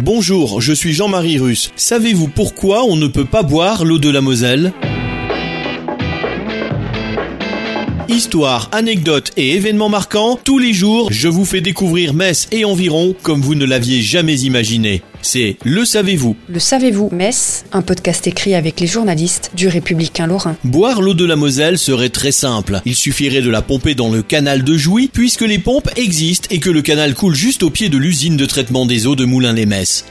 Bonjour, je suis Jean-Marie Russe. Savez-vous pourquoi on ne peut pas boire l'eau de la Moselle? Histoire, anecdotes et événements marquants, tous les jours, je vous fais découvrir Metz et environ comme vous ne l'aviez jamais imaginé. C'est Le Savez-vous. Le Savez-vous Metz, un podcast écrit avec les journalistes du Républicain Lorrain. Boire l'eau de la Moselle serait très simple. Il suffirait de la pomper dans le canal de Jouy, puisque les pompes existent et que le canal coule juste au pied de l'usine de traitement des eaux de Moulins-les-Metz.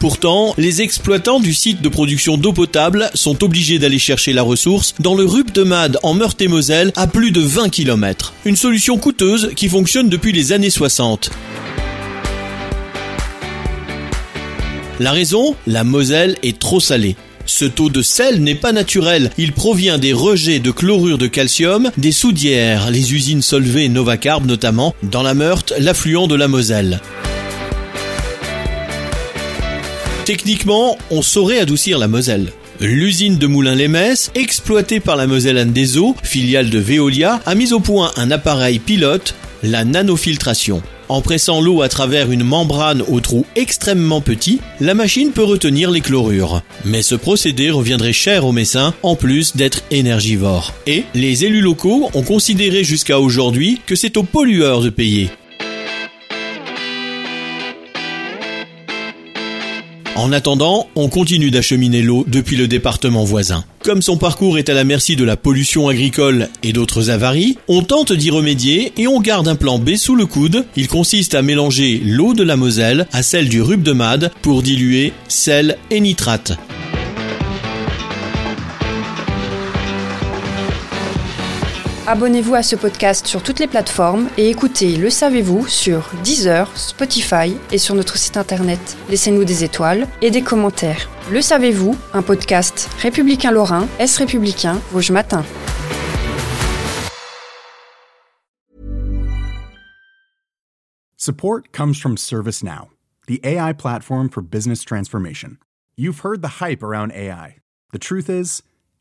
Pourtant, les exploitants du site de production d'eau potable sont obligés d'aller chercher la ressource dans le Rup de Mad en Meurthe-et-Moselle à plus de 20 km. Une solution coûteuse qui fonctionne depuis les années 60. La raison? La Moselle est trop salée. Ce taux de sel n'est pas naturel, il provient des rejets de chlorure de calcium des soudières, les usines Solvay et Novacarb notamment, dans la Meurthe, l'affluent de la Moselle. Techniquement, on saurait adoucir la Moselle. L'usine de Moulins-les-Metz, exploitée par la Moselle des Eaux, filiale de Veolia, a mis au point un appareil pilote, la nanofiltration. En pressant l'eau à travers une membrane au trou extrêmement petit, la machine peut retenir les chlorures. Mais ce procédé reviendrait cher aux Messins, en plus d'être énergivore. Et les élus locaux ont considéré jusqu'à aujourd'hui que c'est aux pollueurs de payer. En attendant, on continue d'acheminer l'eau depuis le département voisin. Comme son parcours est à la merci de la pollution agricole et d'autres avaries, on tente d'y remédier et on garde un plan B sous le coude. Il consiste à mélanger l'eau de la Moselle à celle du Rub de Mad pour diluer sel et nitrate. Abonnez-vous à ce podcast sur toutes les plateformes et écoutez Le Savez-vous sur Deezer, Spotify et sur notre site internet. Laissez-nous des étoiles et des commentaires. Le Savez-vous, un podcast républicain lorrain, Est républicain, Vosges Matin. Support comes from ServiceNow, the AI platform for business transformation. You've heard the hype around AI. The truth is,